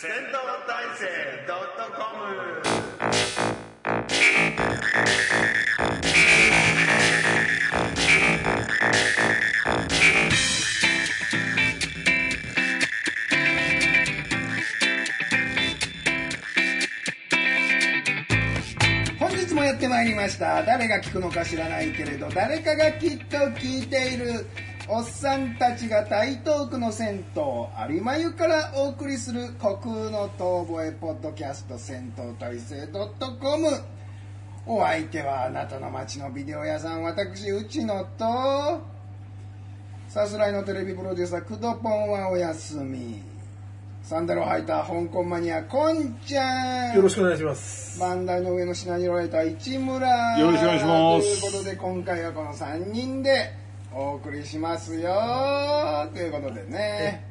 戦闘体制ドットコム。本日もやってまいりました。誰が聞くのか知らないけれど誰かがきっと聞いている。おっさんたちが台東区の銭湯有馬湯からお送りする虚空の遠吠えポッドキャスト戦闘体制 .com お相手はあなたの街のビデオ屋さん私内野と。さすらいのテレビプロデューサークドポンはお休み。サンダルを履いた香港マニアこんちゃん。よろしくお願いします。番台の上の品におられた市村。よろしくお願いします。ということで今回はこの3人でお送りしますよということでね。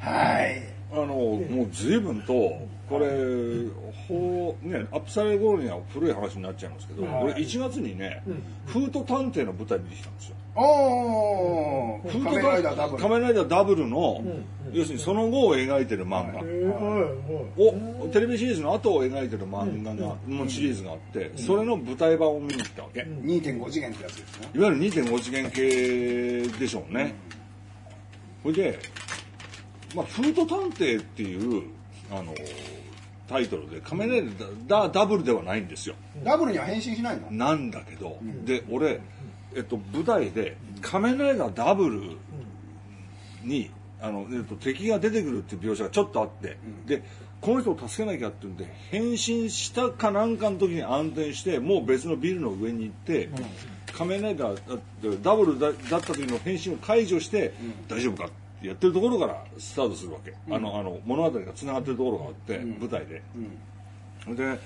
はい。あのもう随分とこれほうねアップされる頃には古い話になっちゃいますけど、俺1月にね、フート探偵の舞台見てきたんですよ。おおフ仮面ライダーダブル。仮面ライダーダブルの、要するにその後を描いてる漫画、えーはいをテレビシリーズの後を描いてる漫画が、のシリーズがあって、それの舞台版を見に来たわけ、いわ2.5次元ってやつですね。ゆる2.5次元系でしょうね、それで、まあ、フート探偵っていうあのタイトルで仮面ライダーダダブルではないんですよ。ダブルには変身しないの？なんだけど、で俺、えっと、舞台で仮面ライダーダブルにあの、えっと、敵が出てくるっていう描写がちょっとあって、でこの人を助けなきゃっていうんで変身したかなんかの時に暗転してもう別のビルの上に行って、仮面ライダーダブルだだった時の変身を解除して、大丈夫かってやってるところからスタートするわけ、あのあの物語がつながってるところがあって、舞台で。で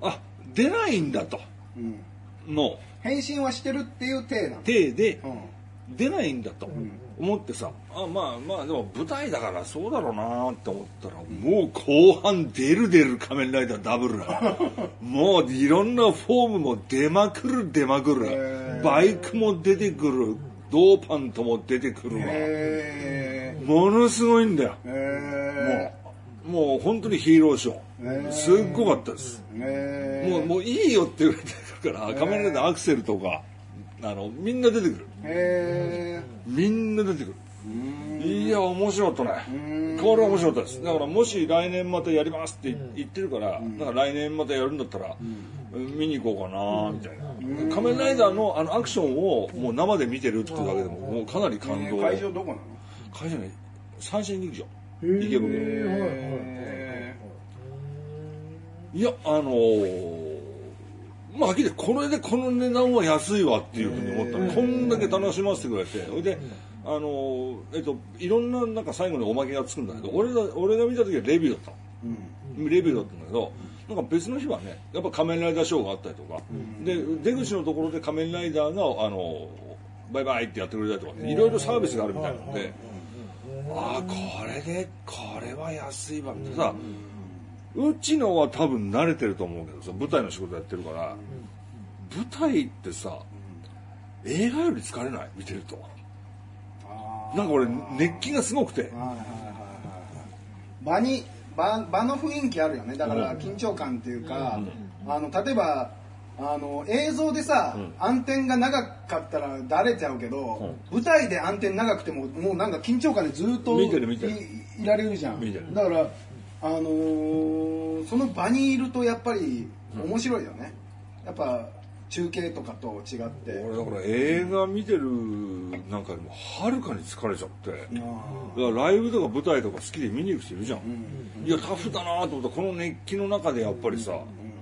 あ出ないんだと。うん。の。変身はしてるっていう体なの。体でうん。出ないんだと思ってさあまあまあでも舞台だからそうだろうなって思ったらもう後半出る出る仮面ライダーダブルが もういろんなフォームも出まくる出まくへるー。バイクも出てくるドーパントも出てくるわ。へものすごいんだよ。もうもう本当にヒーローショへー。ーすっごかったです。もうもういいよって言われてるから仮面ライダーアクセルとかあのみんな出てくる。えみんな出てくる。いや面白かったね。ん。これは面白かったです。だからもし来年またやりますって言ってるからだから来年またやるんだったら見に行こうかなみたいな。仮面ライダーのあのアクションをもう生で見てるっていうだけでももうかなり感動。会場どこなの？会場ね三振劇場。池袋。へいやあのーまあはっきりこれでこの値段は安いわっていうふうに思った。のこんだけ楽しませてくれて。それであのーえっといろんななんか最後におまけがつくんだけど俺が俺が見た時はレビューだったの、レビューだったんだけどなんか別の日はねやっぱ仮面ライダーショーがあったりとか、で出口のところで仮面ライダーがあのバイバイってやってくれたりとかいろいろサービスがあるみたいなので、ああこれでこれは安いわってさ、うちのは多分慣れてると思うけどさ舞台の仕事やってるから、舞台ってさ映画より疲れない？見てると。なんか俺熱気がすごくて。場に場場の雰囲気あるよね。だから緊張感っていうか、あの例えばあの映像でさ、暗転が長かったらだれちゃうけど、舞台で暗転長くてももうなんか緊張感でずっと見てる見てる。いいられるじゃん。だからあのーその場にいるとやっぱり面白いよね、やっぱ中継とかと違って。俺だから映画見てるなんかよりもはるかに疲れちゃって。だからライブとか舞台とか好きで見に行く人いるじゃん、いやタフだなと思ったらこの熱気の中でやっぱりさ、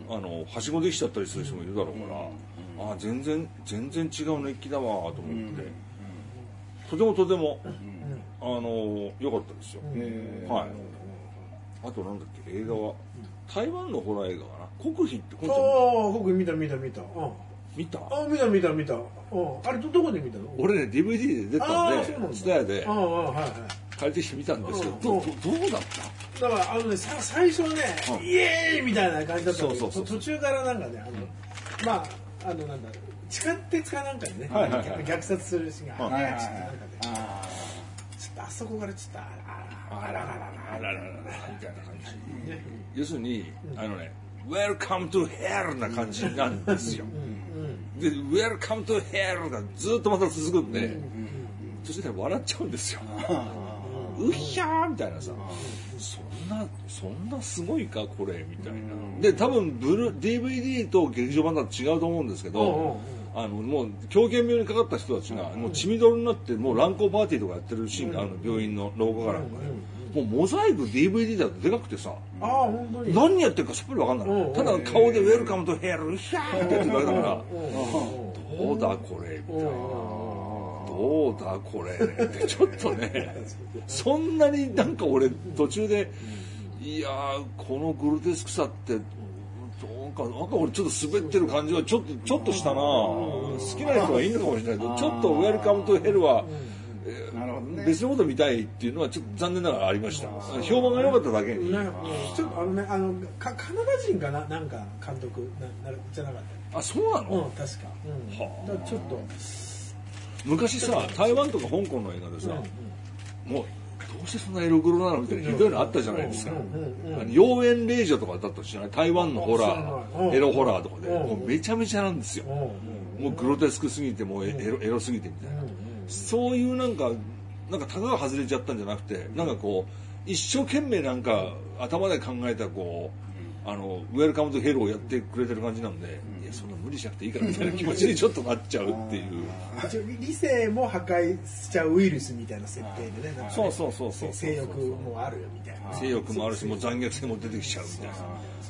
あのはしごできちゃったりする人もいるだろうから、ああ全然全然違う熱気だわと思って、とてもとても、あの良かったですよ、えー。はい。あとなんだっけ映画は。台湾のホラー映画かな。国費ってこんちああ、僕見た見た見た。うん見た？ああ、見た見た見た。うん。あれど、どこで見たの？俺ね DVD で出たんでああそうなんだ。ツタヤでああ、はいはい。借りてきて見たんですけどうんどどどうだった？だからあのねさ最初ね、うん。イエーイみたいな感じだったんだけどそうそうそう。途中からなんかねあのまああのなんだ地下鉄かなんかにね、はいはいはい。虐殺するシーンが、はいあれがちょっとあちょっとあそこからちょっとあらあらあらあらあらあららららみたいな感じ要するにあのね Welcome to hell な感じなんですよで Welcome to hell がずっとまた続くんで途中で笑っちゃうんですよ。うひゃーみたいなさ。そんなそんなすごいかこれみたいな。で多分ブル DVD と劇場版だと違うと思うんですけどあのもう狂犬病にかかった人たちがもう血みどろになってもう乱交パーティーとかやってるシーンがあるの病院の廊下からもうモザイク DVD だとでかくてさああ本当に。何やってるかさっぱり分かんない、うんただ顔で「ウェルカムとヘルヒャー」ってやってるだけだから、どうだこれみたいな、どうだこれってちょっとねそんなになんか俺途中でいやーこのグロテスクさってなんかな。んか俺ちょっと滑ってる感じはちょっとちょっとしたな。好きな人はいいのかもしれないけどちょっと「ウェルカムとヘルは」なるほどね。別のこと見たいっていうのはちょっと残念ながらありました。評判が良かっただけに。ねちょっとあのねあのかカナダ人かななんか監督ななじゃなかっあそうなたうんの、確か、うん、はあ。だちょっと。昔さ台湾とか香港の映画でさ、もうどうしてそんなエログロなのみたいなひどいのあったじゃないですか、うんうんあの妖艶霊女とかだったとしない台湾のホラーエロホラーとかで、うん。もうめちゃめちゃなんですよ、うん。うん。もうグロテスクすぎてもうエエロエロすぎてみたいな、そういうなんかなんかタガが外れちゃったんじゃなくてなんかこう一生懸命なんか頭で考えたこう、あのウェルカムトヘルをやってくれてる感じなんで、いやそんな無理しなくていいからみたいな気持ちにちょっとなっちゃうっていう。一応理性も破壊しちゃうウイルスみたいな設定でねなんかねそうそうそうそう性欲もあるよみたいな。性欲もあるしもう残虐性も出てきちゃうみたいな。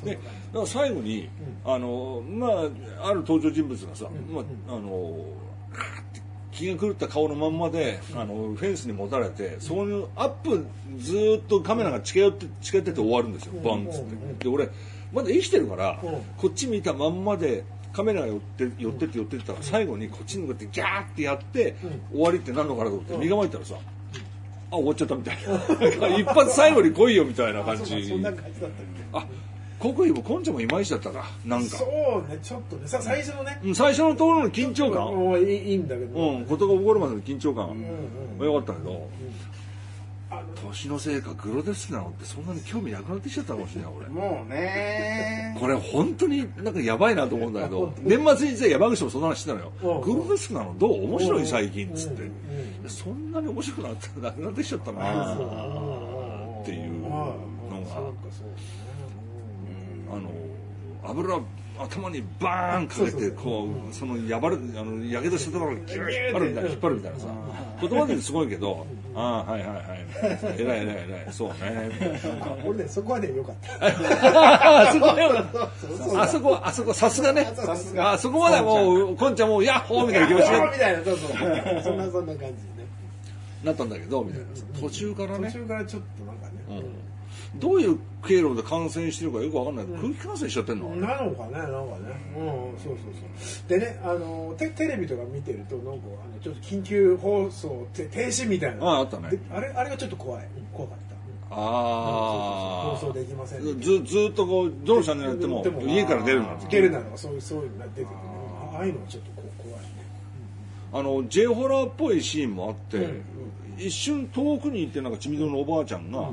でだから最後に、あのまあある登場人物がさ、まああのカーって気が狂った顔のまんまで、あのフェンスに持たれてそこにアップずーっとカメラが近寄って近寄ってって終わるんですよ、バンっつって。で俺まだ生きてるから、うん。こっち見たまんまでカメラが寄って寄ってって寄ってったら最後にこっちに向かってギャーってやって、終わりってなんのかなと思って身構えたらさ、あ終わっちゃったみたいな。一発最後に来いよみたいな感じ。そんな感じだったっけ？あ国威もコンチャもいまいちだったか。なんか。そうねちょっとね。さ最初のね。うん最初のところの緊張感。もういいいいんだけど、うん事が起こるまでの緊張感。うんは良かったけど。あの年のせいかグロテスクなのってそんなに興味なくなってきちゃったかもしれない俺。もうね。これ本当になんかやばいなと思うんだけど 年末に実は山口もその話してたのよ。うん。グロテスクなの？どう？面白い最近っつって。うんうんそんなに面白くなってなくなってきちゃったなっていうのが。そうかそうあの油頭にバーンかけてこうそのやばるあのやけどしたところをギュッ引っ張るみたいな引っ張るみたいなさ。言葉ですごいけどああはいはいはい。偉い偉い偉い。そうね。俺ねそこはね良かった。あそこあそこあそこさすがね。あそこまでもうこんちゃんもうヤッホーみたいな気持ちにみたいなそうそう。そんなそんな感じでね。なったんだけどみたいなさ。途中から途ね中からちょっとなんかね、どういう経路で感染してるかよくわかんない。空気感染しちゃってんの？なのかねなんかね。うんそうそうそう。でねあのテテレビとか見てるとなんかあのちょっと緊急放送て停止みたいな。ああったね。であれあれがちょっと怖い。怖かった。ああ放送できませんずずっとこうどのチャンネルやっても家から出るな出るなのかそういうそういうのが出てくるね。ああいうのはちょっとこう怖いね。あの J ホラーっぽいシーンもあって、うん一瞬遠くにいてなんかちみどのおばあちゃんが、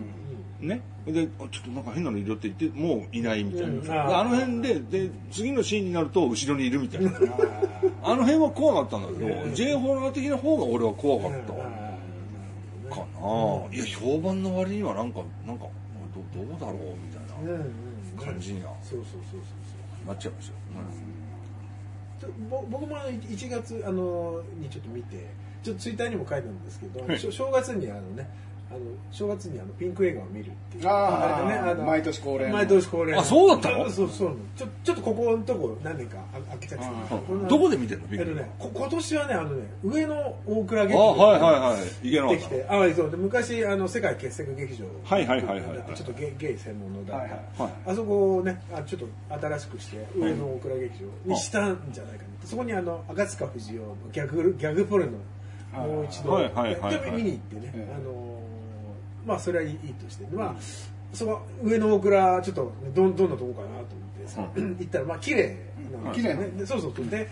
ね。であちょっとなんか変なのいるよって言ってもういないみたいな、うんであの辺でで次のシーンになると後ろにいるみたいな。あの辺は怖かったんだけど、J ホラー的な方が俺は怖かった、かな、いや評判の割にはなんかなんかどどうだろうみたいなうんうん感じにはそうそうそうそう。なっちゃいましたよ、ちょぼ僕もあの1月あのにちょっと見てちょっとツイッターにも書いたんですけど、はい。正月にあのねあの正月にあのピンク映画を見るっていう。あーれでねあの毎年恒例の。毎年恒例の。あそうだったの？そうそうそう。ちょちょっとここのとこ何年かあ開けちゃって。どこで見てんの？ピンクえっとねこ今年はねあのね上野大倉劇あ場はいはいはい。池でき永てあそうで昔あの世界傑作劇場はいはいはいはいちょっとゲイゲイ専門のだった、はいはいあそこをねあちょっと新しくして上野大倉劇場にしたんじゃないかなそこにあの赤塚不二夫のギャグギャグポルノもう一度はいはいはいはい。で見に行ってね、ええ。あのまあそれはいいとしてまあそこ上野大倉ちょっとどんどんなとこかなと思ってさ、行ったらまあ綺麗なんですよね。そうそうそう。で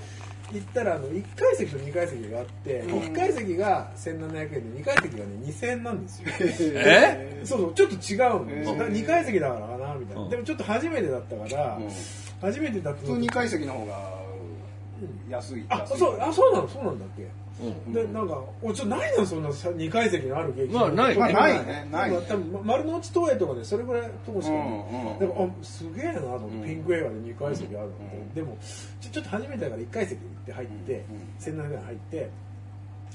行ったらあの1階席と2階席があって、うん。1階席が1700円で2階席がね2000円なんですよ。え？そうそう。ちょっと違うんですよ、へー2階席だからかなみたいな、うん。でもちょっと初めてだったから、うん。初めてだった普通2階席の方が安いあそうあそうなのそうなんだっけ？うんでなんかおちょないのそんなさ2階席のある劇。場まあない。まあないね。ないね。多分ま丸の内東映とかでそれぐらいとこしかない、うんうんでもあすげえなと思って、うん。ピンク映画で2階席あるって、うん。でもちょちょっと初めてだから1階席行って入って、うん1700円入って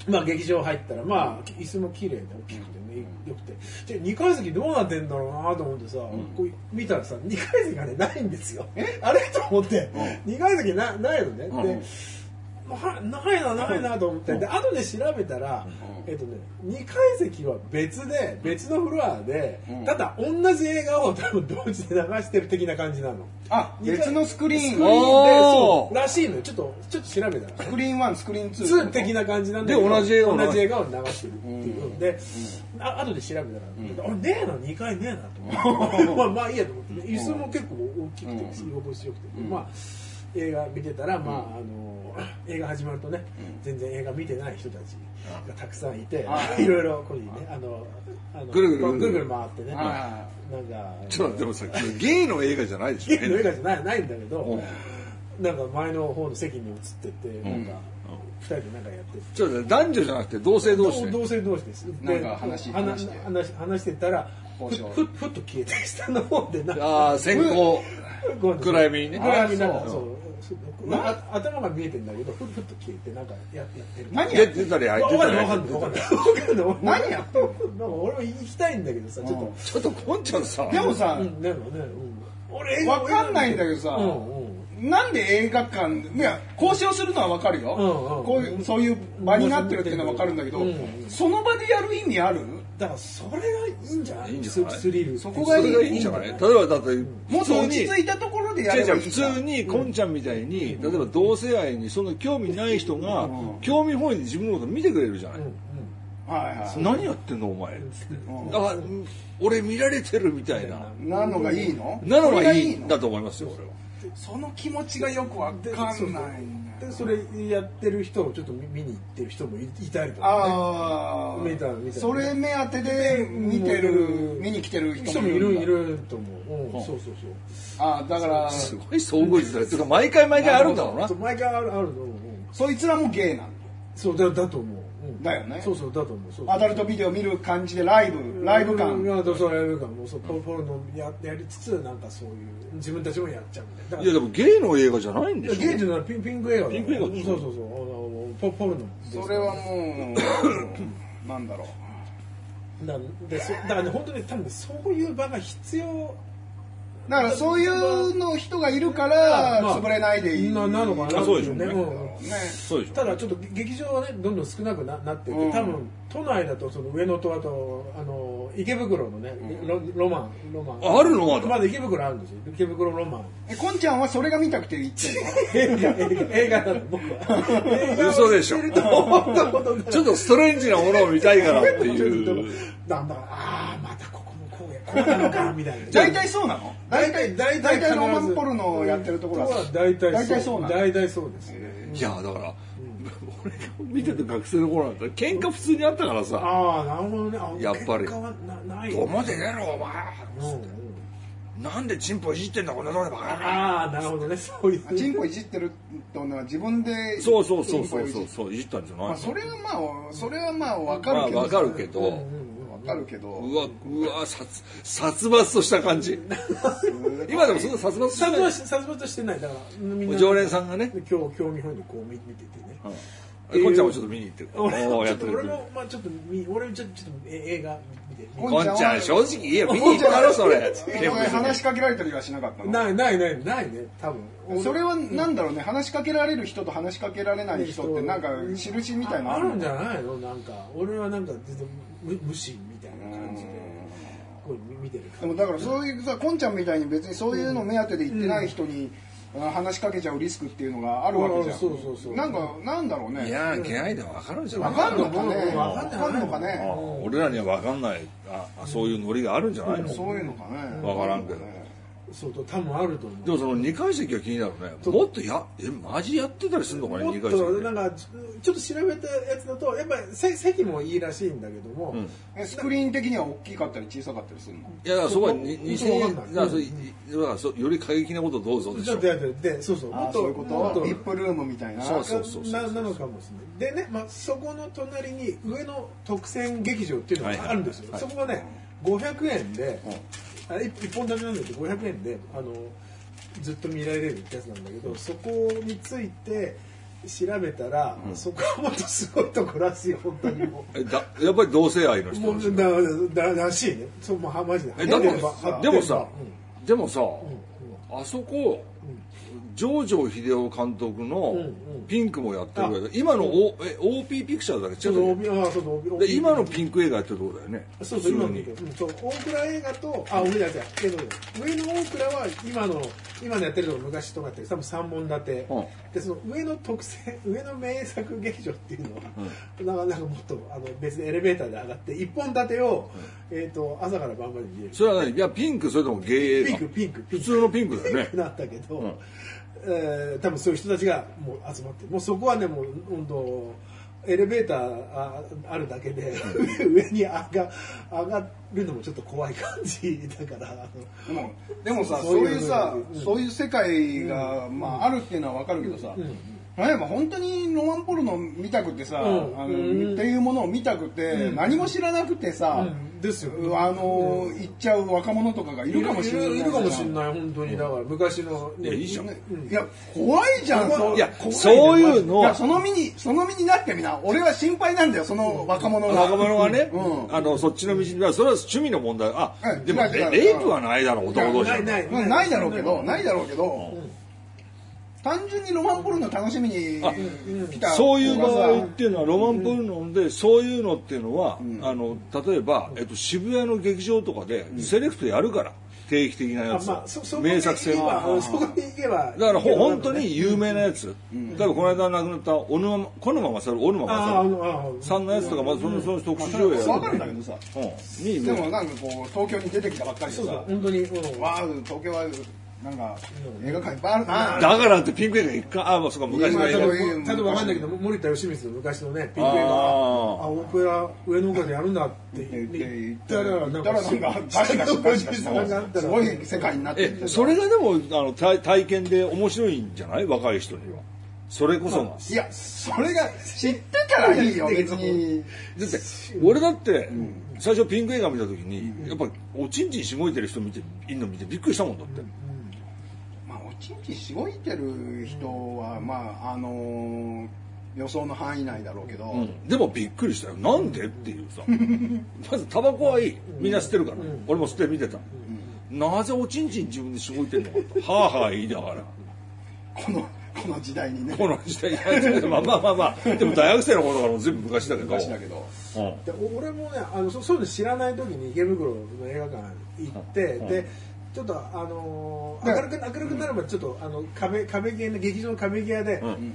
まあ劇場入ったらまあ椅子も綺麗で大きくてね、よくて。じゃ2階席どうなってんだろうなと思ってさ、こう見たらさ2階席がねないんですよ。あれ？と思って、2階席なないのね、うん。でなないなないなと思って。で後で調べたら、うん。えっとね、2階席は別で別のフロアで、うん。ただ同じ映画を多分同時で流してる的な感じなの。あ別のスクリーン。スクリーンでそうらしいのよ。ちょっとちょっと調べたらスクリーン1スクリーン2 2的な感じなんで同じ映画を流同じ映画を流してるっていう。うん。ので、あ後で調べたら、あねえな2回ねえなと思って。まあまあいいやと思って、ね、椅子も結構大きくてうん。居心地よくて、うん。まあ映画見てたら、まああの映画始まるとね、全然映画見てない人たちがたくさんいて、あい。ろいろここにねあのあのぐるぐる。まあぐるぐる回ってね、はなんかちょっとでもさゲイの映画じゃないでしょ。ゲームの映画じゃないないんだけど、うん。なんか前の方の席に移ってって、なんか二人でなんかやってて。ちょっと男女じゃなくて同性同士で同性同士です。でなんか話話話して。話話してたら、ふふふっと消えて下の方でなんかああ先行。暗闇にね。暗闇になんかあそう頭が見えてんだけどふっふっと消えてなんかややってる。何やってたりかんないわかんないわかんない。わかんない。何やってんの？なんか俺も行きたいんだけどさちょっと。ちょっとこんちゃんさ。でもさうん。なんかね、うん、俺わかんないんだけどさうんうん。なんで映画館いや交渉するのはわかるよ、うんうん。こういうそういう場になってるっていうのはわかるんだけど、うんうん。その場でやる意味ある？だからそれがいいんじゃない？いいんじゃない？ススリル。そこがいい。んじゃない？例えばだってもっと落ち普通に着いたところでやればいいじゃん。通にこんちゃんみたいに例えば同性愛にその興味ない人がうん。興味本位で自分のこと見てくれるじゃない？はいはい。何やってんのお前うん。あうん俺見られてるみたいな。なのがいいの？なのがいい。んだと思いますよ俺は。その気持ちがよくわでかんないでそれやってる人をちょっと見見に行ってる人もいいたりとか、ああ見た見た。それ目当てで見てるうん見に来てるね、人人もいるんだ。るいると思う、うんうんそうそうそうああだからすごい総合率だよてか毎回毎回あるんだろうな。そう毎回あるあるの、う。ん、そいつらもゲイなんだ。そうだだと思う、うん、だよね。そうそうだと思うそうアダルトビデオ見る感じでライブライブ感。いやそうライブ感もそうポポルノややりつつなんかそういう自分たちもやっちゃうみたいな。いやでもゲイの映画じゃないんでしょ？ゲージのピンピンク映画だピンク映画そうそうそうあのポポルノですそれはもうなんだろう。だでそだからね本当に多分ねそういう場が必要だからそういうの人がいるからまあ潰れないでいい。ななのかな。あそうでしょうね。んね。そうでしょただちょっと劇場はねどんどん少なくななってて、うん。多分都内だとその上野とあとあの池袋のね、ロロマンロマン。ああるのまだ。まだ池袋あるんですよ。池袋ロマン。えこんちゃんはそれが見たくて行ってんの？映画映画映画だと僕は。嘘でしょ。ちょっとストレンジなものを見たいからっていう。なんだああこうなのかみたいな。大体そうなの？大体大大体ロマンポルノをやってるところは大体大体そうなの。大体そうですね。いやだから俺が見てた学生の頃なんて喧嘩普通にあったからさ。ああなるほどね。あやっぱり。どこまで出ろお前。うんうんなんでチンポいじってんだこんなとこでバカああなるほどね。そういう。チンポいじってるってのは自分でそうそうそうそうそうそういじったんじゃないの？まあそれはまあそれはまあわかまあるけど。わかるけどうんうんわかるけど。うわうわ殺殺伐とした感じ。今でもそんな殺伐とし殺てない。殺伐としてない。だからみんな。常連さんがね。今日興味本位でこう見見ててね。うん。こんちゃんもちょっと見に行ってる。俺おーやっちょってとる。俺もまあちょっと見俺ちょっとちょっとえ映画見て。ここんちゃん正直言えよ見に行ったろそれ。それ話しかけられたりはしなかったの？ないないないないね多分。それはなんだろうね話しかけられる人と話しかけられない人ってなんか印みたいなのあるんじゃないの？なんか俺はなんか全然無無視みこう見てるでもだからそういうさこんちゃんみたいに別にそういうの目当てで行ってない人にあ話しかけちゃうリスクっていうのがあるわけじゃん。そうそうそうなんかなんだろうね。いやー、けないでわかるんじゃないわかんのかね？うんわわかんのかあね俺らにはわかんないああそういうノリがあるんじゃないのそういうのかねわからんけどそうと多分あると思う。でもその2階席が気になるね。もっとやえマジやってたりするのかねもっ2階席。となんかちょっと調べたやつだとやっぱりせ席もいいらしいんだけども、うん。えスクリーン的には大きかったり小さかったりするの？いやだからそこはにそう2000わかんない。円だからそれだからそより過激なことどうぞでしょでででそうそうあーそういうこともっとビップルームみたいなそうそうそうななのかもしれないでね、まあ、そこの隣に上野特選劇場っていうのがあるんですよ、はいはいそこがね500円で、あ一一本立てなんだけど500円であのずっと見られるやつなんだけどそこについて調べたら、そこはもっとすごいとこらしいよ本当にも えだやっぱり同性愛のう人もうだだらしいね。そうもうマジでえだって貼れば貼でもさうん。でもさあそこ上条秀夫監督のうんうん。ピンクもやってるけど今の O- え OP ピクチャーだけ？ちょっと違うで今のピンク映画やってるところだよね。そうそう、今うん、そう、大倉映画と、あ、上じゃない、けど、上の大倉は今の、今のやってるのが昔とかって、多分三本立て。うん。で、その上の特選、上の名作劇場っていうのは、なん。か、なんかもっと、あの、別でエレベーターで上がって、一本立てを、えっ、と、朝から晩まで見れる。それは何？いやピンクそれともゲイ映画？ピンク、ピンク、ピンク。普通のピンクだよね。なんだけど、うんえー多分そういう人たちがもう集まってもうそこはねもう本当エレベーターああるだけで上に上が上がるのもちょっと怖い感じだから。でもでもさそそうういうさうん。そういう世界がまああるっていうのはわかるけどさ例えば本当にロマンポルノ見たくてさ、うん。あのうんっていうものを見たくて、何も知らなくてさ、うん。ですよあの行っちゃう若者とかがいるかもしれないいるかもしれいない本当に。だから昔の、いやいいじゃんいや怖いじゃんそう。いや怖そういうの。いやその身にその身になってみな。俺は心配なんだよその若者が。若者がね、うん。あのそっちの道にそれは趣味の問題。あはい。でもレレイプはないだろう男同士ないない。うん。ないだろうけどないだろうけど、単純にロマンポルノ楽しみにあ来たそういう場合っていうのはロマンポルノで、そういうのっていうのは、あの例えば、えっと、渋谷の劇場とかでセレクトやるから定期的なやつ、あまあそそこに名作戦行けばはそこに行けばだからほ本当に有名なやつ、例えばこの間亡くなった小沼小沼勝小沼あああ勝さんのやつとかまずそのその特殊上映やわかるんだけどさ。うん。にでもなんかこう東京に出てきたばっかりでさ。本当に、うん。わあ東京はなんか映画館いっぱいあるなだからってピンク映画一回あまあそうか昔の映画。今ちょっと例えばわかんないけど森田義満の昔のねピンク映画。あオペラ上の丘でやるんだって言ったらなんかすごい世界になってえそれがでもあの体体験で面白いんじゃない？若い人には。それこそが。いやそれが知ってからいいよ別に。だって俺だって最初ピンク映画見た時にやっぱおちんちんしごいてる人見ていんの見てびっくりしたもんだってまあおちんちんしごいてる人はまああのー予想の範囲内だろうけど、うん。でもびっくりしたよ。なんでっていうさ。まずタバコはいい。みんな吸ってるから。俺も吸って見てた。なぜおちんちん自分でしごいてんの？か とはあはあ言いながら。このこの時代にね。この時代いや まあまあまあまあ。でも大学生の頃からも全部昔だけど。昔だけど。うん。でお俺もねあのそそういうの知らない時に池袋の映画館行って、うん。でちょっとあのーね明るく明るくなればちょっとあの壁壁際の劇場の壁際で、うん。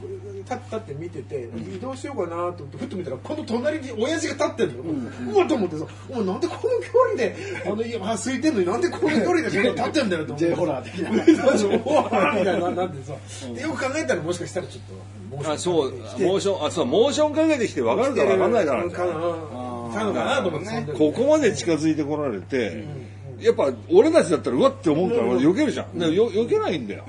立って立って見てて、移動しようかなと思ってふっと見たらこの隣に親父が立ってるの、うわっと思ってさお前なんでこの距離であのいやあ空いてんのになんでこの距離で立ってんだよと思って。J ホラー的 なおわーみたいななってさ、でよく考えたらもしかしたらちょっとあそうモーションあそうモーションかけてきて分かるか分かんないからかな。かのかなと思ってここまで近づいてこられて、やっぱ俺たちだったらうわって思うから俺避けるじゃん、でよ避けないんだよ。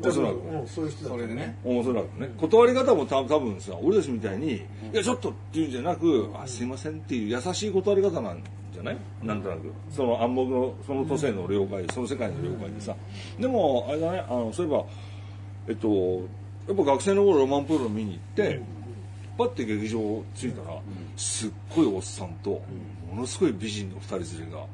おそらく。うんそういう人だそれでね。おそらくね。断り方もた多分さ俺たちみたいに「いやちょっと」っていうんじゃなく「あすいません」っていう優しい断り方なんじゃない？なんとなく。その暗黙のその都政の了解その世界の了解でさ。でもあれだねあのそういえばえっとやっぱ学生の頃ロマンプールを見に行って、パッて劇場着いたら、すっごいおっさんと、ものすごい美人の二人連れが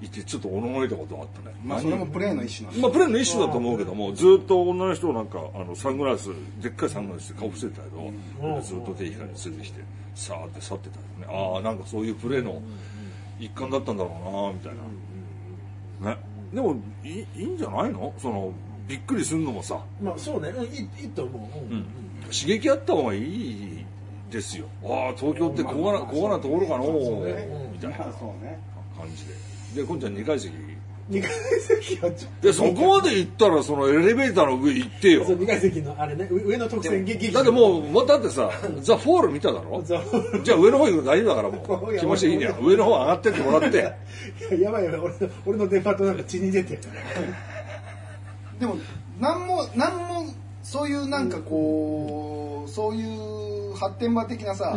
いてちょっとおののいたことがあったね、まあそれもプレーの一種なんだまあ、プレーの一種だと思うけども、ずっと女の人をなんか、あの、サングラス、でっかいサングラスで顔伏せてたけど、ずっと手光に連れてきて、さーって去ってたよね。ああ、なんかそういうプレーの一環だったんだろうな、みたいな。ね。でも、いいいいんじゃないの？その、びっくりするのもさ、まあそうね。うんいいいいと思う。うん。うん。刺激あった方がいいですよ。ああ、東京ってここがな、ここがなところかのね。みたいな。まあそうね。感じで。で、今ちゃん2階席。2階席はちょっと。でそこまで行ったらそのエレベーターの上行ってよ。そう2階席のあれね。上上の特等席だってもうもうだってさ ザ・フォール見ただろ？ザフォール。じゃあ上の方行くの大丈夫だからも いうや気持ちいいね。上の方上がってってもらって。いややばいやばい。俺の俺のデパートなんか血に出てる。でも何も何もそういうなんかこうそういう発展場的なさ、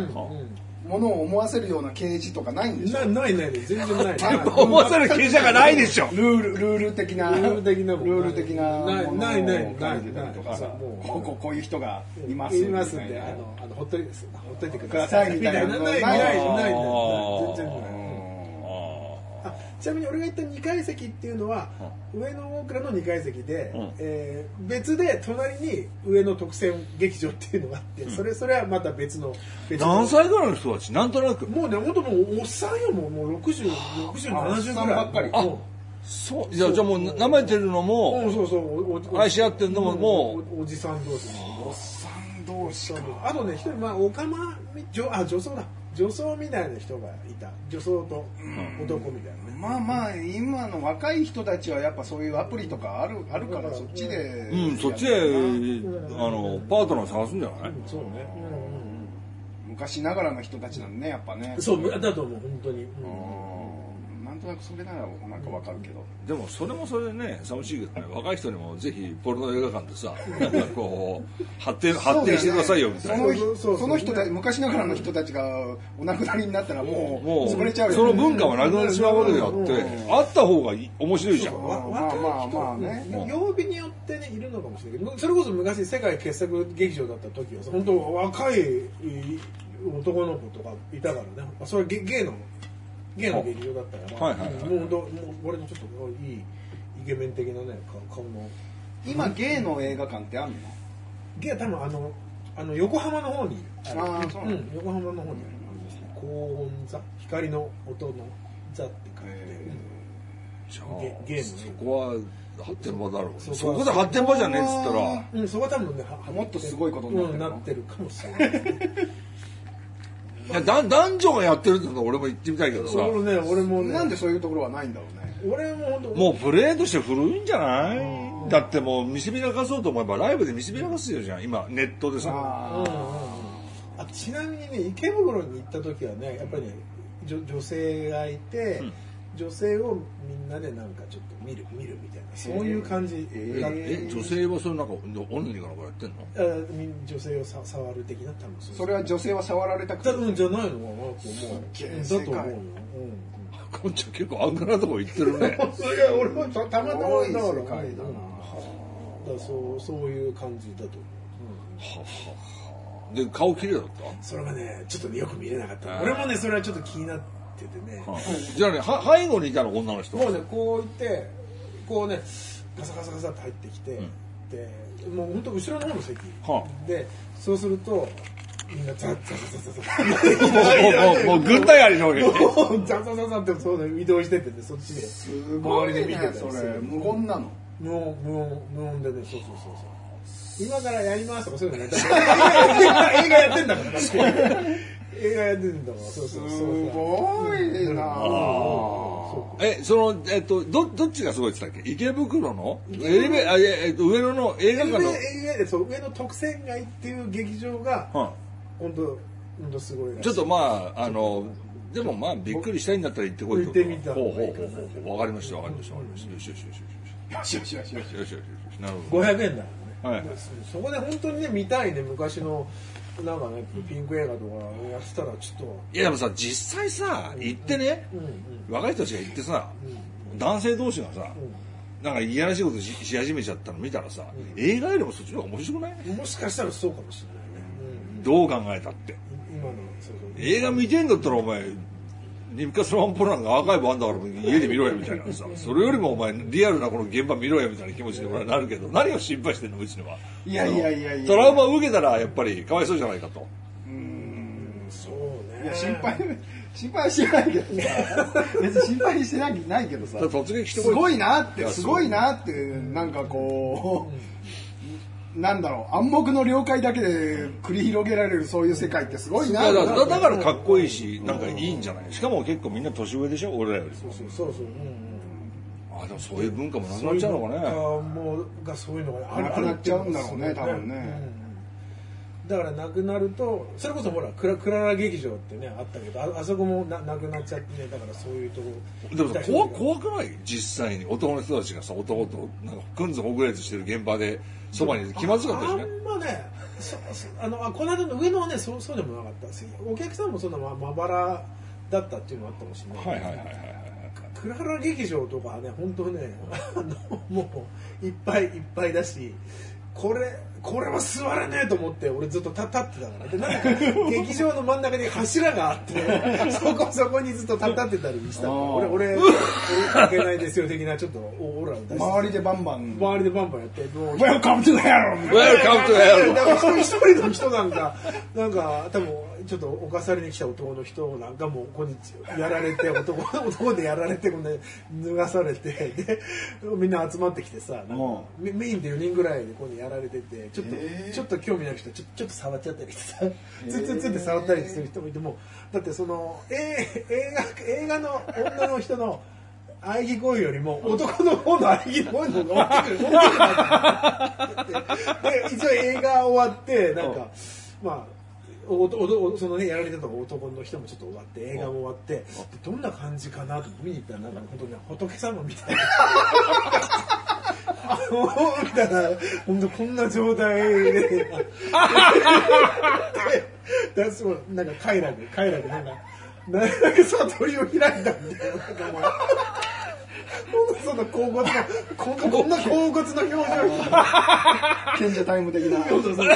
ものを思わせるような掲示とかないんでしょ？なないない全然ない 思わせる傾斜がないでしょ。ルールルール的な。ルール的なルール的なないないないない。ないもう。こここういう人がいますいますんみたいなであのあのほっといてほっとい。てくくださいみたいな。な。いないないないない。全然ない。あちなみに俺が言った2階席っていうのは、上野大倉の2階席で、うん。えー別で隣に上野特選劇場っていうのがあって、それそれはまた別の別の。何歳ぐらいの人たち？なんとなく。もうね本当もうおっさんよもうもう607070あおっさんぐらい。ばっかり。あそう。じゃあじゃあもう舐めてるのもうんそうそうおお愛し合ってんのももおおじさん同士おっさん同士か。あとね一人まあオカマみ女あ女装だ。女装みたいな人がいた。女装と男みたいな。ね、まあまあ今の若い人たちはやっぱそういうアプリとかあるあるからそっちでうんそっちであのパートナー探すんじゃない？そうね、昔ながらの人たちなんねやっぱね。そうだと思う本当に、うんなんとなくそれならなんかわかるけど。でもそれもそれでね寂しいけどね若い人にもぜひポルノ映画館でさ なんかこう発展発展してくださいよみたいな。その人その人たち昔ながらの人たちがお亡くなりになったらもうもう潰れちゃうよその文化はなくなってしまうわけであってあった方がいい面白いじゃん。わまあ若い人まあまあね。ね曜日によってねいるのかもしれない。けどそれこそ昔世界傑作劇場だった時はさ本当若い男の子とかいたからね。それはゲゲイのゲイの劇場だったから、はいはいはい。もう本当もう俺のちょっといいイケメン的なね顔顔の。今ゲイの映画館ってあんの？ゲイは多分あのあの横浜の方に。あるあーそうなん横浜の方にある高音座？光の音の座って書いて、じゃゲゲームそこは発展場だろうそこそこで発展場じゃねえっつったら。うん、そこは多分ねはもっとすごいことになってる。のうんなってるかもしれない いやだ男女がやってるってのは俺も行ってみたいけどさ。俺ね俺もね。なんでそういうところはないんだろうね。俺も本当もうプレーとして古いんじゃない？だってもう見せびらかそうと思えばライブで見せびらかすよじゃん。今ネットでさ。うんうん。うんあちなみにね池袋に行った時はねやっぱりね女女性がいて、女性をみんなでなんかちょっと見る見るみたいな。そういう感じ。えだっえ女性はそれなんかオンリーかなんかやってんの？あ女性をさ触る的な多分それは女性は触られたくてだうんじゃないのかなと思うだと思うよ、うんこんちゃん結構アングラなとこ行ってるね。いや俺もたたまたまだから。うん。だからそうそういう感じだと思う、で顔綺麗だった？それがねちょっとねよく見れなかった。俺もねそれはちょっと気になっててね、じゃあねは背後にいたの女の人。もうね。こう行ってこうねガサガサガサって入ってきて、でもう本当後ろの方の席、はでそうするとみんなザッザザザザザもうもう軍隊ありのわけもうザザザザってそうね移動してってねそっちですごいね周りで見てたりそれ無言なの無音無音無音でねそうそうそうそう今からやりますとかそういうのねだって映画やってんだから映画やってんだからそう。そうそう。すごいな。そえそのえっとどどっちがすごいって言ったっけ？池袋の？エレベあえっと上野の映画館の？上上そう上の特選街っていう劇場がは本当本当すごいちょっとまああのでもまあびっくりしたいんだったら行ってこい行ってみたほうほうほうほうわかりましたわかりました。わかりましたよしよし。よしよしよしよしよし。よしよしよし。なるほど。500円だはい。そこで本当にね見たいね昔のなんかねピンク映画とかやってたらちょっと。いやでもさ実際さ行ってね若い人たちが行ってさ男性同士がさなんかいやらしいことしし始めちゃったの見たらさ映画よりもそっちの方が面白くない？うんもしかしたらそうかもしれないね、どう考えたって。映画見てんだったらお前日課スロマンポなんかアーカイブあんだから家で見ろよみたいなさそれよりもお前リアルなこの現場見ろよみたいな気持ちに俺はなるけど何を心配してんのうちのは。いやいやいやいや。トラウマを受けたらやっぱりかわいそうじゃないかと。そうねいや心配心配はしてないけど。さ別に心配してないないけどさ。突撃してすごいなってすごいなってなんかこうなんだろう暗黙の了解だけで繰り広げられるそういう世界ってすごいな。いやだだだからかっこいいしなんかいいんじゃない？しかも結構みんな年上でしょ？俺らよりそうそうそう。そう、うんうん、あでもそういう文化もなくなっちゃうのかね。そういうがそういうのがなくなっちゃうんだろうね多分ね。うんだからなくなるとそれこそほらクラクララ劇場ってねあったけどああそこもななくなっちゃってねだからそういうとこでもさ怖怖くない？実際に。男の人たちがさ男となんかくんずほぐれつしてる現場でそばに気まずかったしねああんまねそそあのあこの間の上のはねそうそうでもなかった。しお客さんもそんなままばらだったっていうのはあったかもしれない。はいはいはいはいはい。クララ劇場とかはね本当ねあのもういっぱいいっぱいだしこれこれは座れねえと思って俺ずっと立立ってたから。でなんか劇場の真ん中に柱があって そこそこにずっと立立ってたりした。俺俺俺かけないですよ的なちょっとオーラを出して。周りでバンバン。周りでバンバンやってもう。Welcome to the hell! Welcome to hell! だから一人一人の人なんか、なんか、多分ちょっと犯されに来た男の人なんかもう、ここにやられて、男男でやられて、こんで脱がされて、で、みんな集まってきてさ、なんかメメインで4人ぐらいでここにやられてて、ちょっと、へー。ちょっと興味ない人、ちょちょっと触っちゃったりしてさ、ツンツンツンって触ったりする人もいても、だってその、え映画、映画の女の人の、喘ぎ声よりも男の方の喘ぎ声の方が大きく大きくなってで一応映画終わってなんかまあおおおそのねやられてた男の人もちょっと終わって映画も終わってでどんな感じかなと見に行ったらなんか本当ね仏様みたいなあのみたいな本当こんな状態で。でだすごいなんか快楽快楽なんかなんか悟りを開いたみたいななんかもうそんな甲骨のこんなこんな甲骨の表情賢者タイム的なそうそうそうそう。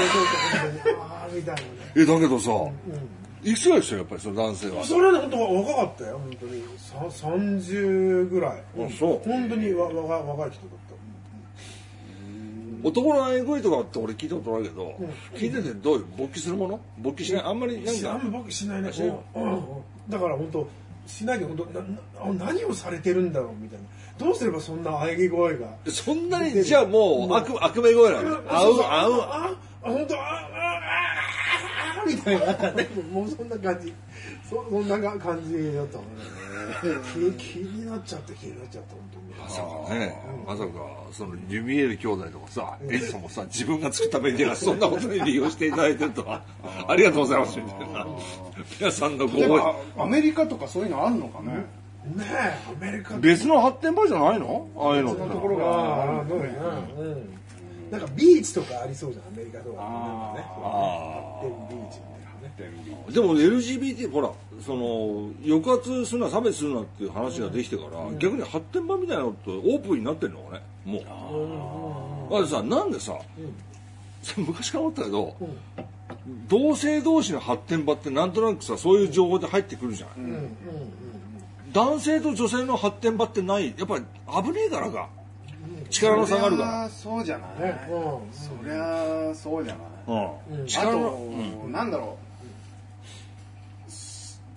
あーみたいな。ねえだけどさ、いくつぐらいでしたよやっぱりその男性は？それはね本当若かったよ本当に。さ30ぐらい。あそう。本当にわわわ若い人だっ男の喘ぎ声とかって俺聞いたことないけど、聞いててどういう勃起するもの？勃起しない？あんまりなんかたあんま僕しないね。しないうん。うん。だから本当しないけど本当なな何をされてるんだろう？みたいな。どうすればそんな喘ぎ声が？そんなにじゃあもう悪悪名声なの？あうあうああ本当ああああみたいなねもうそんな感じそそんな感じだったのね気気になっちゃって気になっちゃった本当にまさかね、まさかそのリュミエール兄弟とかさ、エッソもさ自分が作ったメディアがそんなことに利用していただいてるとは。ありがとうございます。みたいな。皆さんのごで応援。もアメリカとかそういうのあるのかね？ねえアメリカ。別の発展場じゃないの？ああいうのって。ところが。あああるのねそうねうんなんかビーチとかありそうじゃんアメリカとかなんかねあ発展ビーチみたいなねでも LGBT ほらその抑圧するな差別するなっていう話ができてから、逆に発展場みたいなのってオープンになってるのかねもう。だってさなんでさ、昔から思ったけど、同性同士の発展場ってなんとなくさそういう情報で入ってくるじゃん、男性と女性の発展場ってないやっぱり危ねえからか。力の差があるかそりゃそうじゃない、ねうん。そりゃそうじゃない、ら、うん。あ力の、と、なんだろう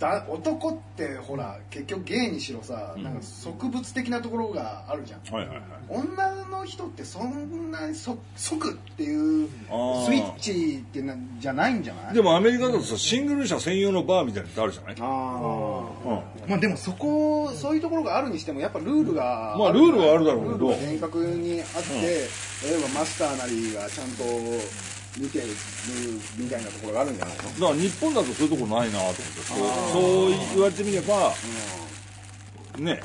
だ男ってほら結局ゲイにしろさ、なんか植物的なところがあるじゃん。はいはいはい。女の人ってそんなにそ即っていうスイッチってなじゃないんじゃない？でもアメリカだとさシングル車専用のバーみたいなのってあるじゃない？ああまあでもそこそういうところがあるにしてもやっぱルールがまあルールはあるだろうけど。ルールが明確にあって、例えばマスターなりがちゃんと見てるみたいなところがあるんじゃないの？だから日本だとそういうとこないなと思ってそう言われてみればね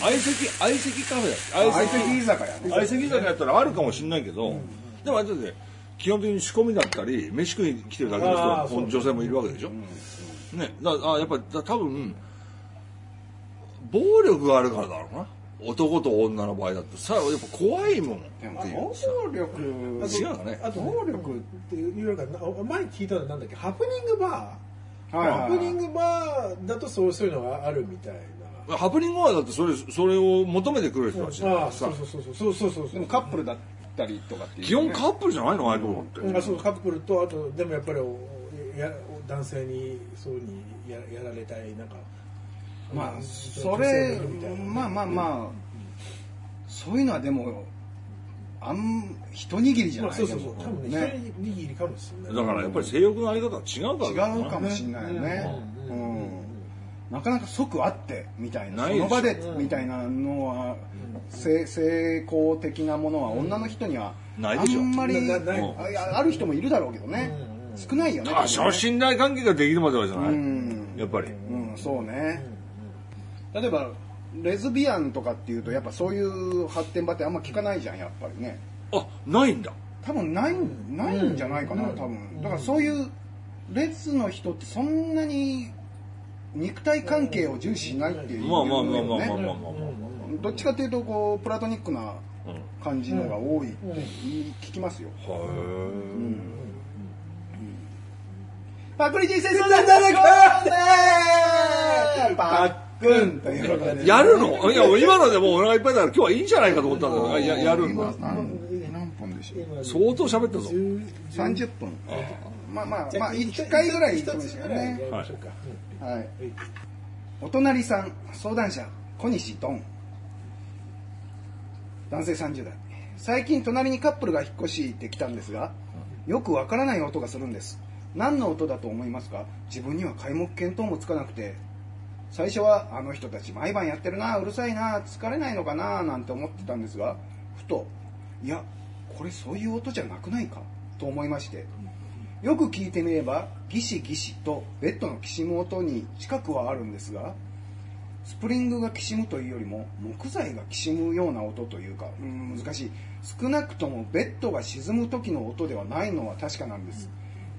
相席相席カフェだっけ？相席居酒屋ね。相席居酒屋やったらあるかもしれないけど、でもあれだって基本的に仕込みだったり飯食いに来てるだけの人女性もいるわけでしょ、ねだあやっぱ多分暴力があるからだろうな男と女の場合だってさやっぱ怖いもんっていう暴力違うかね。あと暴力っていうよりかな前に聞いたのなんだっけハプニングバー、はいはいハプニングバーだとそうそういうのがあるみたいな。ハプニングはだってそれそれを求めてくる人たちだそうそうそうそうそうそうそう。でもカップルだったりとかっていう、基本カップルじゃないのああいうとって、うん。あそうカップルとあとでもやっぱりおや男性にそうにややられたいなんかまあうんそれまあまあまあそういうのはでもあん一握りじゃないまあそうそうそう。多分ねね。一握りかもしれない。だからやっぱり性欲のあり方は違うから違うかもしれないよね。ううん。んなかなか即あってみたいなその場でみたいなのは、せ成功的なものは女の人にはないでしょ。あんまりある人もいるだろうけどね、少ないよね。多少信頼関係ができるまではじゃない、うん。やっぱり。うん、そうね。例えば、レズビアンとかっていうと、やっぱそういう発展場ってあんま聞かないじゃん、やっぱりね。あないんだ。多分ない、ないんじゃないかな、多分。だからそういう、レズの人ってそんなに肉体関係を重視しないっていう、まあまあまあまあまあまあまあ。ね。まあどっちかっていうと、こう、プラトニックなうん感じのが多いって聞きますよ。はパクリ人生相談だね、パうことでいやるの？いや今のでもうお腹いっぱいだから今日はいいんじゃないかと思ったんだけどややるんだ今何でしょう？相当喋ったぞ30分。まあまあまあ1回ぐらい言ってましょうかはい。お隣さん相談者小西ドン。男性30代。最近隣にカップルが引っ越してきたんですがよくわからない音がするんです。何の音だと思いますか？自分には皆目見当もつかなくて最初はあの人たち毎晩やってるなうるさいな疲れないのかななんて思ってたんですがふといやこれそういう音じゃなくないかと思いましてよく聞いてみればギシギシとベッドのきしむ音に近くはあるんですがスプリングがきしむというよりも木材がきしむような音というかうん難しい。少なくともベッドが沈む時の音ではないのは確かなんです。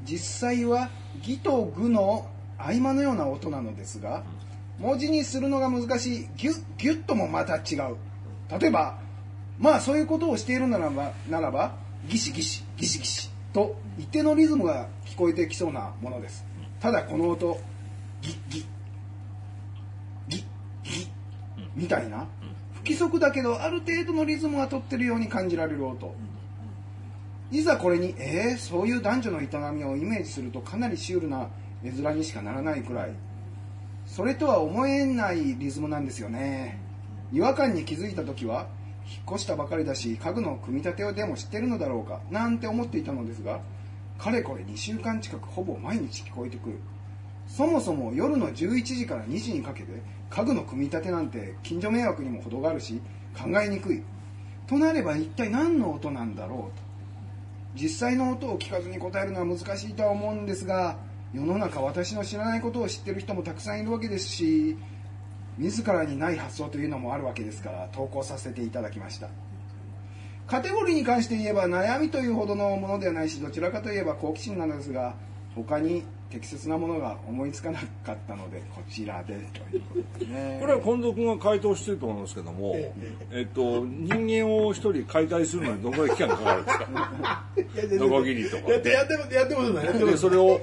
実際はギとグの合間のような音なのですが文字にするのが難しい。ギュッギュッともまた違う。例えばまあそういうことをしているならばならばギシギシギシギシと一定のリズムが聞こえてきそうなものです。ただこの音ギッギッギッギッみたいな。不規則だけどある程度のリズムが取ってるように感じられる音。いざこれにえー、そういう男女の営みをイメージするとかなりシュールな絵面にしかならないくらい。それとは思えないリズムなんですよね。違和感に気づいた時は引っ越したばかりだし家具の組み立てをでも知ってるのだろうかなんて思っていたのですがかれこれ2週間近くほぼ毎日聞こえてくる。そもそも夜の11時から2時にかけて家具の組み立てなんて近所迷惑にも程があるし考えにくい。となれば一体何の音なんだろうと。実際の音を聞かずに答えるのは難しいとは思うんですが世の中私の知らないことを知ってる人もたくさんいるわけですし自らにない発想というのもあるわけですから投稿させていただきました。カテゴリーに関して言えば悩みというほどのものではないしどちらかといえば好奇心なのですが他に適切なものが思いつかなかったのでこちらでということですね。これは近藤君が回答してると思いますけども、えっと、人間を一人解体するのにどのくらい期間かかるんですかノコギリとかやってやってもやってことないやってことないでそれを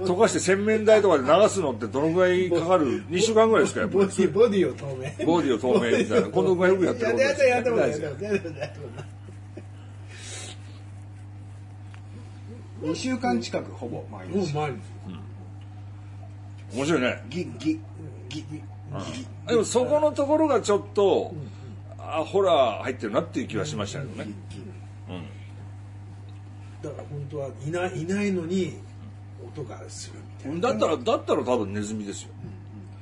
溶かして洗面台とかで流すのってどのくらいかかる？2週間ぐらいですかやっぱボディボディを透明。ボディを透明みたいな。近藤君がよくやってることやってやってやってですことないやってことないやってことない2週間近くほぼ毎日。もう前に面白いね。ギッギッギッでもそこのところがちょっと、あホラー入ってるなっていう気はしましたけどね、だから本当はいないいないのに音がするみたいな。だったらだったら多分ネズミですよ、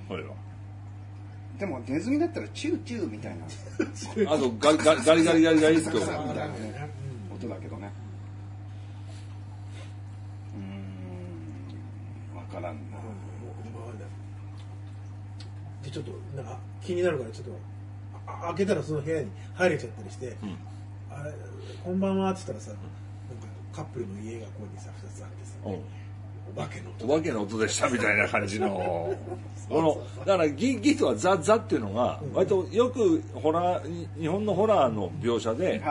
これはでもネズミだったらチューチューみたいな。あとガリガリガリガリガリガリってみたいなね音だけどねうーんわからんなでちょっとなんか気になるからちょっとあ開けたらその部屋に入れちゃったりして「あれこんばんは」っつったらさなんかカップルの家がここにさ2つあってさ、う。んお化けの音。お化けの音でしたみたいな感じの。このだからギギとはザザっていうのが割とよくホラー日本のホラーの描写で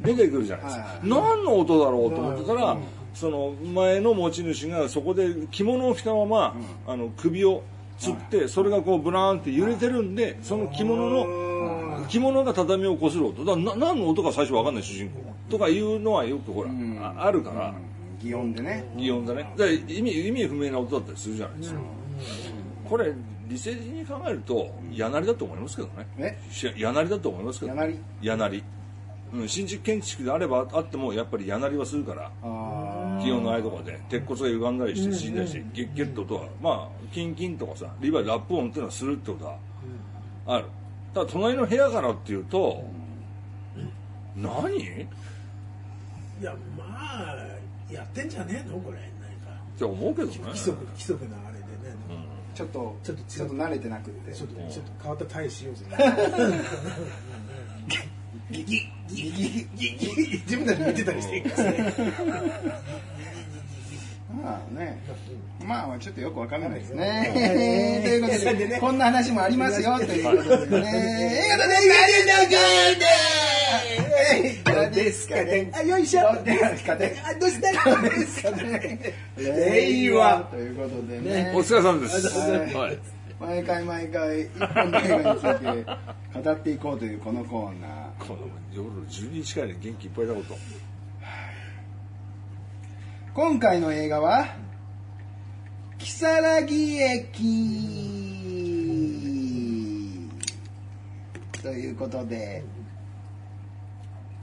出てくるじゃないですか、はい何の音だろうと思ってたら、その前の持ち主がそこで着物を着たまま、あの首をつって、それがこうブラーンって揺れてるんでその着物の着物が畳をこする音だな何の音か最初分かんない主人公。とかいうのはよくほら、ああるから、擬音でね。擬音だね。だ意味意味不明な音だったりするじゃないですか、これ理性的に考えると矢なりだと思いますけどね。え？し矢なりだと思いますけど。矢なり矢なりうん、新築建築であればあってもやっぱり柳りはするから。あ気温の間とかで。鉄骨が歪んだりして死んだりしてゲッゲットとは。まあキンキンとかさリバイラップ音っていうのはするってことはある。ただ隣の部屋からっていうと何？いやまあやってんじゃねえの？これ何か。って思うけどね。規則規則なあれでね、ーちょっとちょっとちょっと慣れてなくって。ちょっとちょっと変わった体しようぜ ギギギギギギ自分たち見てたりしてるから。ねまあね。まあちょっとよくわかんないですはいね。ということでこんな話もありますよということでね。映画のどうですかね。あよいしょどうですかね。あどうしたどうですかね令和ということでね。お疲れ様です。毎回毎回一本の映画について語っていこうというこのコーナーこの夜12時近いで元気いっぱいだこと。今回の映画は「如月駅」ということで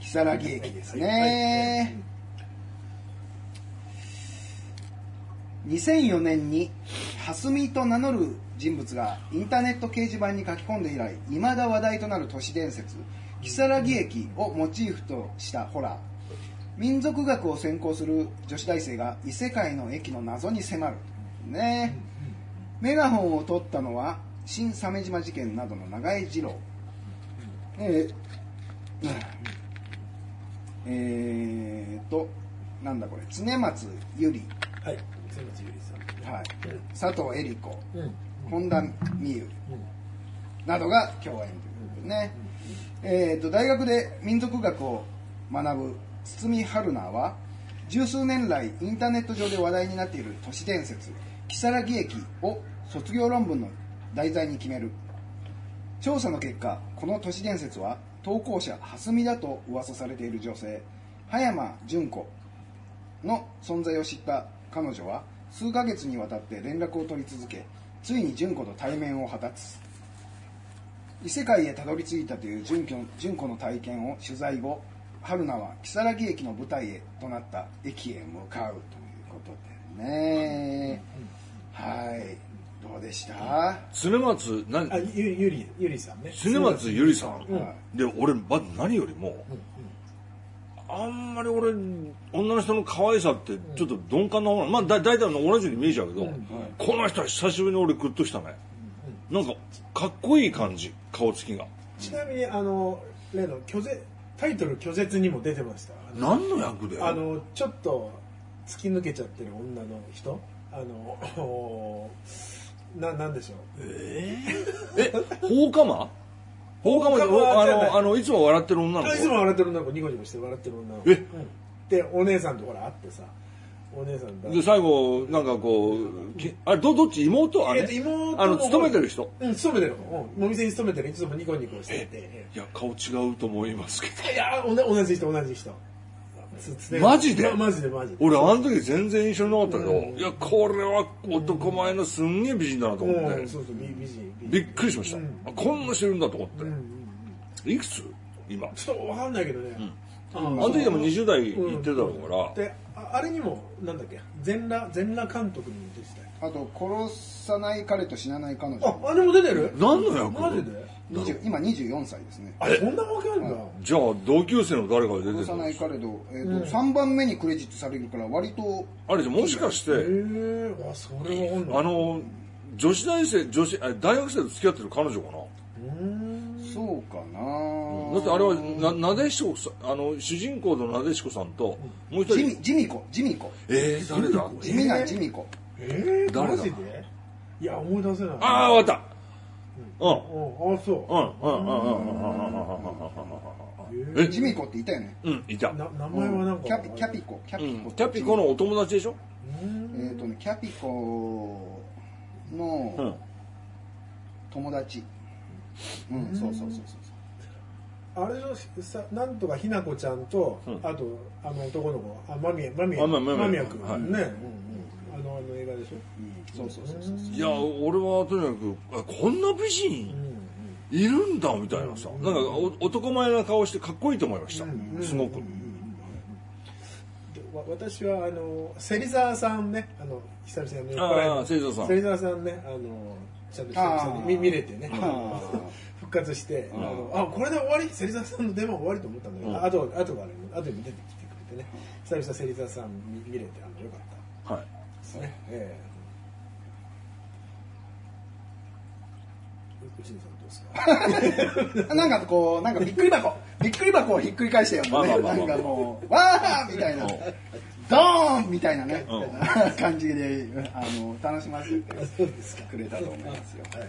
如月駅ですね、2004年に蓮見と名乗る人物がインターネット掲示板に書き込んで以来未だ話題となる都市伝説。如月駅をモチーフとしたホラー民族学を専攻する女子大生が異世界の駅の謎に迫る。ね。メガホンを取ったのは新鮫島事件などの長井二郎。えーえーとなんだこれ。常松ゆり、はい。千松ゆりさん。はい、佐藤恵理子。うん。本田美優などが共演ということでね、えー、と大学で民族学を学ぶ堤春菜は十数年来インターネット上で話題になっている都市伝説如月駅を卒業論文の題材に決める。調査の結果この都市伝説は投稿者蓮見だと噂されている女性葉山純子の存在を知った彼女は数ヶ月にわたって連絡を取り続けついに純子と対面を果たす。異世界へたどり着いたという純子純子の体験を取材後春菜は如月駅の舞台へとなった駅へ向かうということでね。はい。どうでした？常松何？あゆゆりゆりさんね。常松ゆりさん、はで俺まず何よりも、あんまり俺女の人の可愛さってちょっと鈍感な方なまあだ大体同じように見えちゃうけど、この人は久しぶりに俺グッときたね、なんかかっこいい感じ顔つきが。ちなみにあの例の拒絶タイトル拒絶にも出てました。何の役で？あのちょっと突き抜けちゃってる女の人。あの ななんでしょう。え放火魔？放火魔？で放火魔あのあのいつも笑ってる女の子？あいつも笑ってる女の子。ニコニコして笑ってる女の子。え？うん。でお姉さんとほら会ってさお姉さんだ。で最後なんかこうきあれどどっち？妹妹のあの勤めてる人？うん勤めてる方。うんお店に勤めてる。いつもニコニコしてて。いや顔違うと思いますけど。いやおな同じ人同じ人。つつねマジで？まマジでマジで。俺あの時全然印象になかったけど、うん。いやこれは男前のすんげえ美人だなと思って、うんそうそう美美人美人。びっくりしました、うん。あこんな人いるんだと思って、うんうんいくつ？今。ちょっとわかんないけどね、あの時でも20代行ってたから、でああれにもなんだっけ全裸全裸監督にも出てたよ。あと殺さない彼と死なない彼女。ああれも出てる？何の役マジで？20今24歳ですね。あれそんなわけあるんだ、じゃあ同級生の誰かが出て殺さないる彼と,、えーと3番目にクレジットされるから割とあれじゃもしかして、へえあそれはわかんないあの女子大生女子あ大学生と付き合ってる彼女かな？うーんそうかなだってあれはななでしこさんあの主人公のなでしこさんともう一ジ人ミジミコ。ジミコ。えー、誰だ？地味なジミコえー、誰だ？マジで？いや思い出せない。ああ分かった。うん。うん。あそう。うんうんうんうんうんうんうんうんうんえジミコっていたよね。うんいた。な名前はなんか。キャピキャピコキャピコ、うん。キャピコのお友達でしょ？えっ、とねキャピコうん。の友達。うん、そうそうそうそうあれのさなんとかひなこちゃんと、うん。あとあの男の子あ間宮間宮間宮君、はい。ね、うんうん、あのあの映画でしょ、そうそうそうそう。そういや俺はとにかくあこんな美人うんうん。いるんだみたいなさ。なんかお男前な顔してかっこいいと思いました。すごく。でわ私はあの芹沢さんね。あの久々にああ芹沢さん。芹沢さんねあのちゃんと久々に見見れてね。あ復活してあのあこれで終わり？芹沢さんの出番終わりと思ったんだけど、あとあとがある。後に出てきてくれてね。久々芹沢さん見見れてあのよかった。はい。ですね。ええ。内野さんどうですか？なんかこう、なんかびっくり箱、びっくり箱をひっくり返したよ。ね。まあまあまあまあ。なんかもう、わーみたいな、ドーンみたいなね、う感じで、あの、楽しませて。くれたと思いますよ。はい。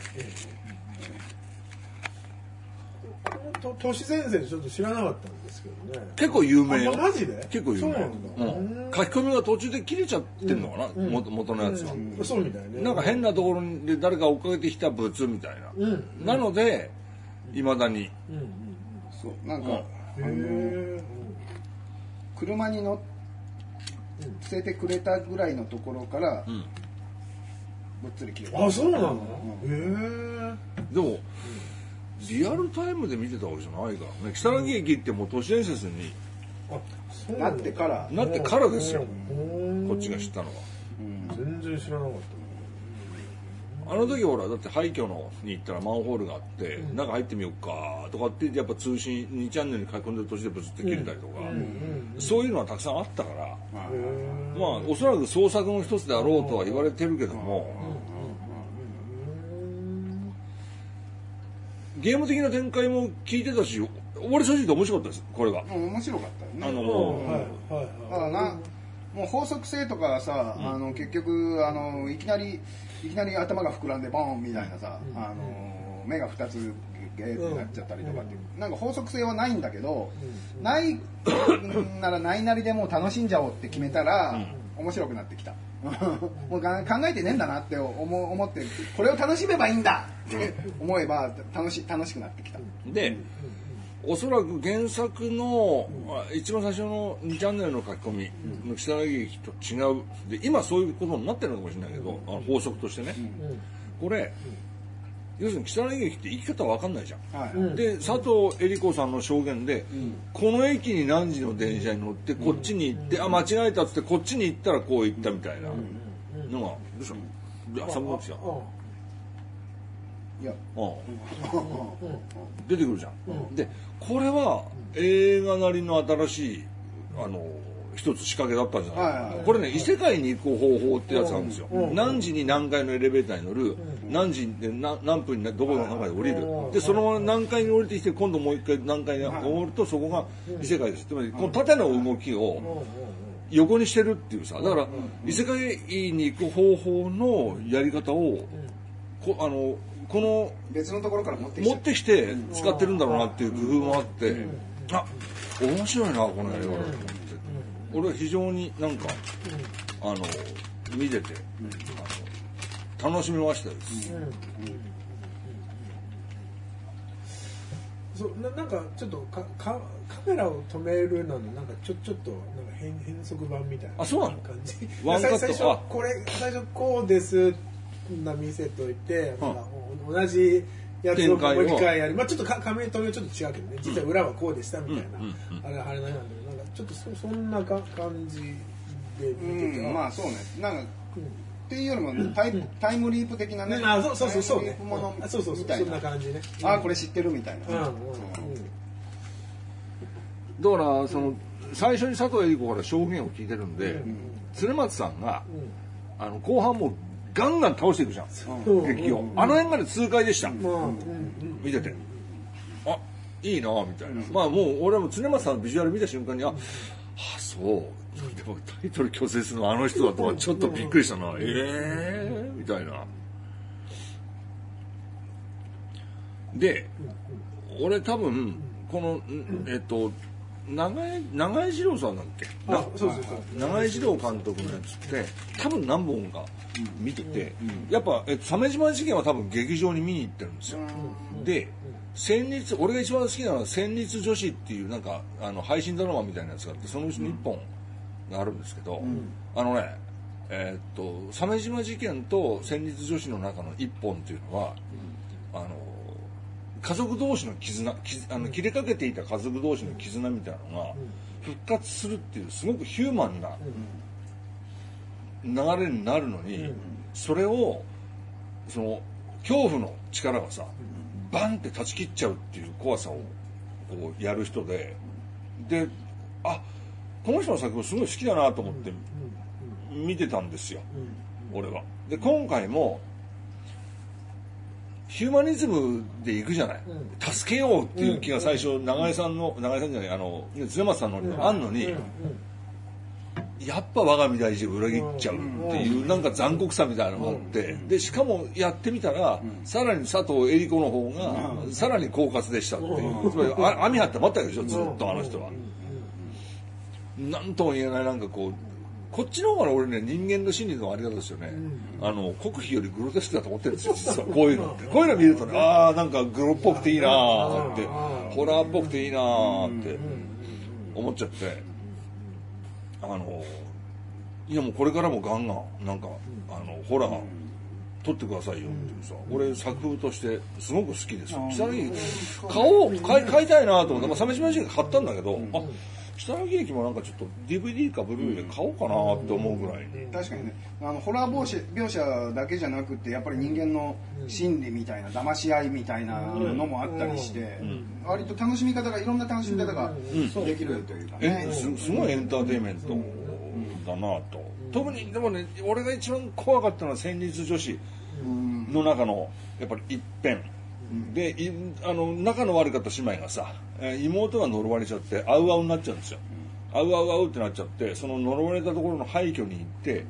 ええと都市伝説ちょっと知らなかったんですけどね。結構有名マジで？結構有名。そうなんだ。うん。書き込みが途中で切れちゃってんのかな、元元のやつは、うん。そうみたいね。なんか変なところで誰か追っかけてきたブツみたいな、うん。なのでいまだに。うんうんそう、なんか、へえ。車に乗せてくれたぐらいのところから、ん。ぶっつり切れた。あ、そうなの？うへえ。でもリアルタイムで見てたわけじゃないからね。如月駅ってもう都市伝説になってから、なってからですよ。うん。こっちが知ったのは。全然知らなかっあの時ほらだって廃墟のに行ったらマンホールがあって、中入ってみようかとかってやっぱ通信2チャンネルに書き込んでる途中でブツって切れたりとか、た。うんうん。そういうのはたくさんあったから。まあおそらく創作の一つであろうとは言われてるけども、ゲーム的な展開も聞いてたし俺正直で面白かったですこれが。うん面白かったよね。あのうん。はいはいだからな、もう法則性とかさ、あの結局あのいきなりいきなり頭が膨らんでボーンみたいなさ、あの目が2つゲーってなっちゃったりとかっていう、なんか法則性はないんだけど、ないならないなりでもう楽しんじゃおうって決めたら、面白くなってきた。もうが考えてねえんだなって思う思ってこれを楽しめばいいんだ。って思えば楽し楽しくなってきた。でおそらく原作の、あ一番最初の2チャンネルの書き込みの北柳劇と違う。で今そういうことになってるのかもしれないけど、あの法則としてね、これ、要するに北柳劇って生き方わかんないじゃん、はい。うん。で佐藤恵理子さんの証言で、この駅に何時の電車に乗ってこっちに行って、あ間違えたっつってこっちに行ったらこう行ったみたいな。のがどうしたのいや寒くなってきたい。や。うん。出てくるじゃん、でこれは映画なりの新しいあの一つ仕掛けだったんじゃない。かな、はいはいこれね異世界に行く方法ってやつなんですよ、うん。何時に何階のエレベーターに乗る、何時で何何分にどこの中で降りる、うんでそのまま何階に降りてきて今度もう一回何階に降るとそこが異世界です、つまりこの縦の動きを横にしてるっていうさだから異世界に行く方法のやり方をこあのこの別のところから持ってきちゃう持ってきて使ってるんだろうなっていう工夫もあって、あ面白いなこの映画と思って、俺は非常になんか、あの見てて、あの楽しみましたです、そうななんかちょっとかかカメラを止めるののなんかちょちょっとなんか変変則版みたいなあそうなの？感じ。ワンカット最初これ最初こうですな見せといて、なん。か同じやつをもう一回やる。まあちょっとかカメラ止めはちょっと違うけどね。実は裏はこうでしたみたいな、うん。うん。あれあれなんだけどなんかちょっとそそんなか感じでう見てて、ん、まあそうね。なんか、うんっていうよりもタイ,、タイムリープ的なね、ねあそうそうそうそうね。プものあそうそうそうみたいなそんな感じね。あこれ知ってるみたいな、うんうん。うん。だからその最初に佐藤恵理子から証言を聞いてるんで、鶴松さんが、あの後半もうガンガン倒していくじゃん、う。ん劇を、うん。あの辺まで痛快でした、まあうん。うん。見てて。あいいなみたいな、まあもう俺も常松さんのビジュアル見た瞬間にあ、あそうでもタイトル拒絶するのあの人だとはちょっとびっくりしたな、ええー、みたいな。で俺多分このん。えっと長江長江二郎さんだっけ？あそうそうそう。長井二郎監督のやつって多分何本か見てて、やっぱえ鮫島事件は多分劇場に見に行ってるんですよ、で戦慄俺が一番好きなのは「戦慄女子」っていうなんかあの配信ドラマみたいなやつがあってそのうちの1本があるんですけど、あのねえーっと鮫島事件と戦慄女子の中の1本っていうのは、あの家族同士の絆絆あの切れかけていた家族同士の絆みたいなのが復活するっていうすごくヒューマンな流れになるのに、それをその恐怖の力がさバンって断ち切っちゃうっていう怖さをこうやる人でであこの人の作品すごい好きだなと思って見てたんですよ、俺は。で今回もヒューマニズムでいくじゃない、助けようっていう気が最初、長井さんの長井さんじゃないあのね鶴松さんのにあんのに、やっぱ我が身大事を裏切っちゃうっていうなんか残酷さみたいなのがあって。でしかもやってみたらさらに佐藤恵理子の方がさらに狡猾でしたっていう。つまりあ網張って待ったわけでしょずっとあの人は。なんとも言えないなんかこうこっちの方が俺ね人間の心理のあり方ですよね、あの国費よりグロテスクだと思ってるんですよ実は。こういうのって。こういうの見るとねああなんかグロっぽくていいなーって。ホラーっぽくていいなーって。思っちゃって。あのいやもうこれからもガンガンなんかあのホラー撮ってくださいよっていうさ、俺作風としてすごく好きですよ。下着買おう買い買いたいなと思って、まあ、鮫島時買ったんだけど、あ下着劇もなんかちょっと DVD かブルーレイで買おうかなって思うぐらい、確かにね。あのホラー描写描写だけじゃなくてやっぱり人間の心理みたいな騙し合いみたいなのもあったりして、割と楽しみ方がいろんな楽しみ方ができるというかね、えすすごいエンターテインメントだなと、特にでもね俺が一番怖かったのは戦慄女子の中のやっぱり一辺、でいあの仲の悪かった姉妹がさえー妹が呪われちゃってあうあうになっちゃうんですよ。あうあうあうってなっちゃってその呪われたところの廃墟に行って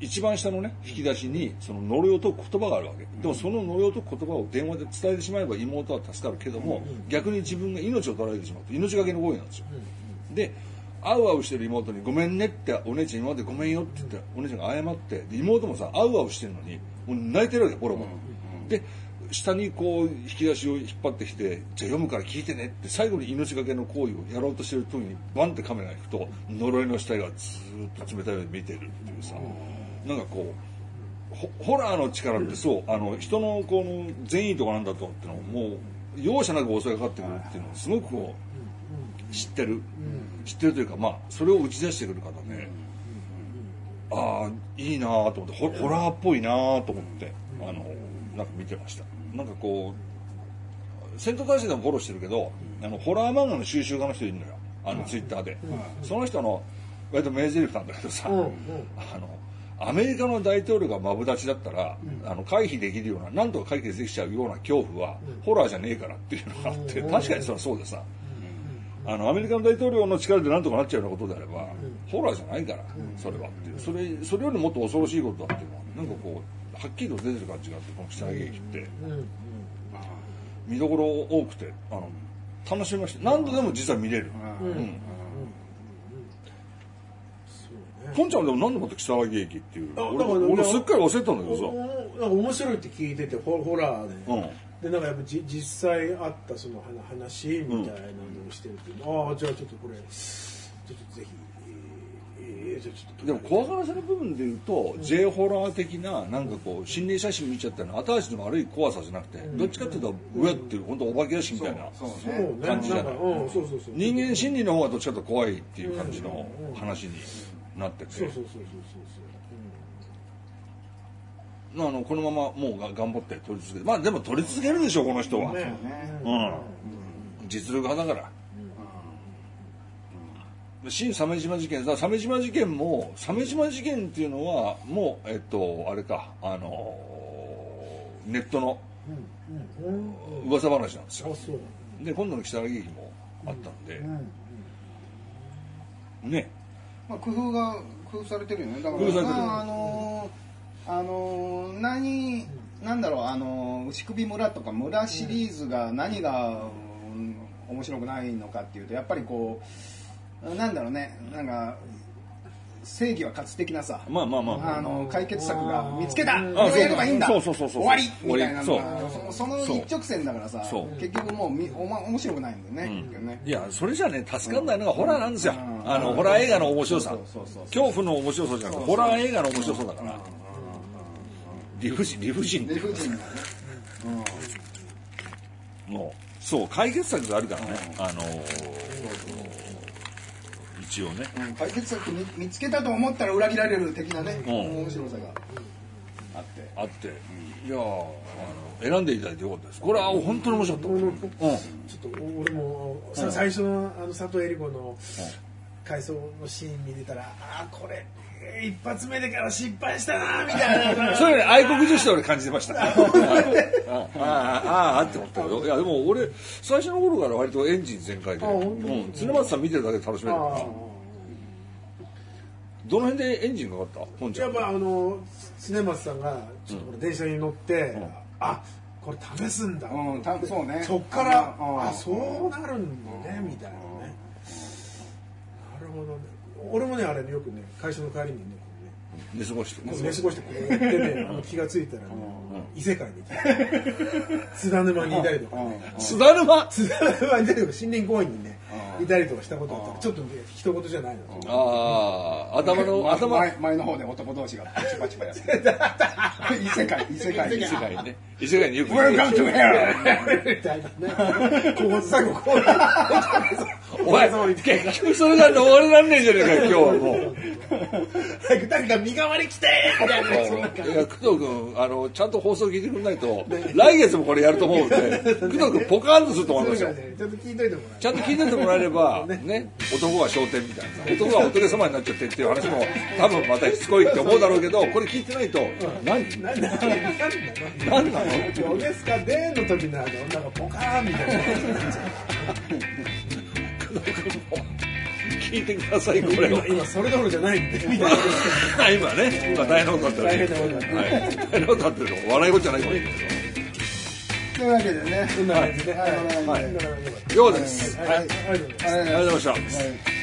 一番下のね引き出しにその呪いを解く言葉があるわけ。でもその呪いを解く言葉を電話で伝えてしまえば妹は助かるけども、逆に自分が命を取られてしまうと命がけの行為なんですよ、であうあうしてる妹に「ごめんね」ってお姉ちゃん今までごめんよって言ってお姉ちゃんが謝ってで妹もさあうあうしてるのにもう泣いてるわけボロボロ、で下にこう引き出しを引っ張ってきて「じゃあ読むから聞いてね」って最後に命がけの行為をやろうとしてる時にバンってカメラが行くと呪いの死体がずーっと冷たい目で見てるっていうさ。なんかこうホホラーの力ってそうあの人のこの善意とかなんだとってのをもう容赦なく襲いかかってくるっていうのをすごくこう知ってる、知ってるというかまあそれを打ち出してくる方で、ああいいなと思ってホホラーっぽいなと思ってあのなんか見てましたなんかこう戦闘大使でもフォローしてるけどあのホラー漫画の収集家の人いるのよ。あのツイッターで、その人の割と名台詞なんだけどさ、あのアメリカの大統領がマブダチだったら、あの回避できるような何とか解決できちゃうような恐怖は、ホラーじゃねえからっていうのがあって、確かにそれはそうでさ、あのアメリカの大統領の力で何とかなっちゃうようなことであれば、ホラーじゃないから、それはっていう。それそれよりもっと恐ろしいことだっていうのはなんかこうはっきりと出てる感じがあってこの北劇って、見どころ多くてあの楽しみました。何度でも実は見れる、うん。ポンちゃんでも何でもって北脇駅っていう俺俺すっかり忘れてたんだけどさ。おなんか面白いって聞いててホホラーで、うん。でなんかやっぱじ実際あったその話話みたいなのをしてるっていうの、ああじゃあちょっとこれちょっとぜひでも怖がらせの部分で言うと、J ホラー的ななんかこう心霊写真見ちゃったの。後味の悪い怖さじゃなくて、どっちかっていうと上っていう本当お化け屋敷みたいな。感じじゃない。人間心理の方がどっちかと怖いっていう感じの話になってて、あのこのままもうが頑張って撮り続けてまあでも撮り続けるでしょこの人は、ね。ねうん、実力派だから、新鮫島事件さ鮫島事件も鮫島事件っていうのはもうえっとあれかあのネットの噂話なんですよ。で今度の北川劇もあったんで、うんね。まあ、工夫が工夫されてるよね。だから工夫されてるまああのーあのー何なんだろうあのー牛首村とか村シリーズが何が、うん面白くないのかっていうとやっぱりこうなんだろうね。なんか正義は勝つ的なさ。まあまあまああ。の解決策が見つけた。うんこれをやればいいんだ。そうそうそうそう。終わり。みたいな。のそのその一直線だからさ結局もうみおま面白くないんだよね,、うん。ね。いやそれじゃね助かんないのがホラーなんですよ、うん。あのホラー映画の面白さ。そうそうそうそう。恐怖の面白さじゃなくてホラー映画の面白さだから。理不尽理不尽。って理いうか不尽なね、もうそう解決策があるからね、あの一応ね。うん解決策見見つけたと思ったら裏切られる的なね、うん。面白さが。あって。あって、いやーあの選んでいただいてよかったです。これは本当に面白かった、うん。ちょっと俺もさ最初のあの佐藤恵理子の回想のシーン見てたらああこれえー一発目でから失敗したなみたいな。それね愛国女子で俺感じてました。ああああって思ったけど。いやでも俺最初の頃から割とエンジン全開で、あ本当うん、常松さん見てるだけで楽しめる。からあ。どの辺でエンジンかかった？本ちゃん。やっぱあの常松さんがちょっとこれ電車に乗って、あこれ試すんだ、うんたそうね。そっから、うん。あそうなるんだねみたいなね。なるほどね俺もねあれねよくね会社の帰りにね寝過ごして寝過ごしてこうやってねあの気がついたらね、異世界に津田沼にいたりとかね。津田沼？津田沼にいたりとか森林公園にねいたりとかしたことがあった。ちょっとね一言じゃないの。ああ頭のま頭前前の方で男同士がパチパチパやってる。異世界異世界異世界ね異世界によく。Welcome to hell! みたいなねこう最後こうお前結局それが逃れらんねえじゃねえかよ今日はもう。早く誰か身代わり来てみたいな。いや工藤君あのちゃんと放送聞いてくれないと来月もこれやると思うんで工藤君ポカーンとすると思いますよ。ちょっと聞いといてもらちゃんと聞いててもらえれば ね。男は昇天みたいな。男はおとげ様になっちゃってっていう話も多分またしつこいって思うだろうけどこれ聞いてないと何うなんだ？なんだ？何なのおゲスかでの時のあのなんかポカーンみたいな聞いてください。これ。を今今それどころじゃないんで。みたい。な今ね今大変なことになってる。大変なことになってるはい。大変なことになってるの笑い。事じゃない。かもしれない。とい。うわけでねそんな感じではい。はい。はい。はい。ようですはい。ありがとうござい。ましたはい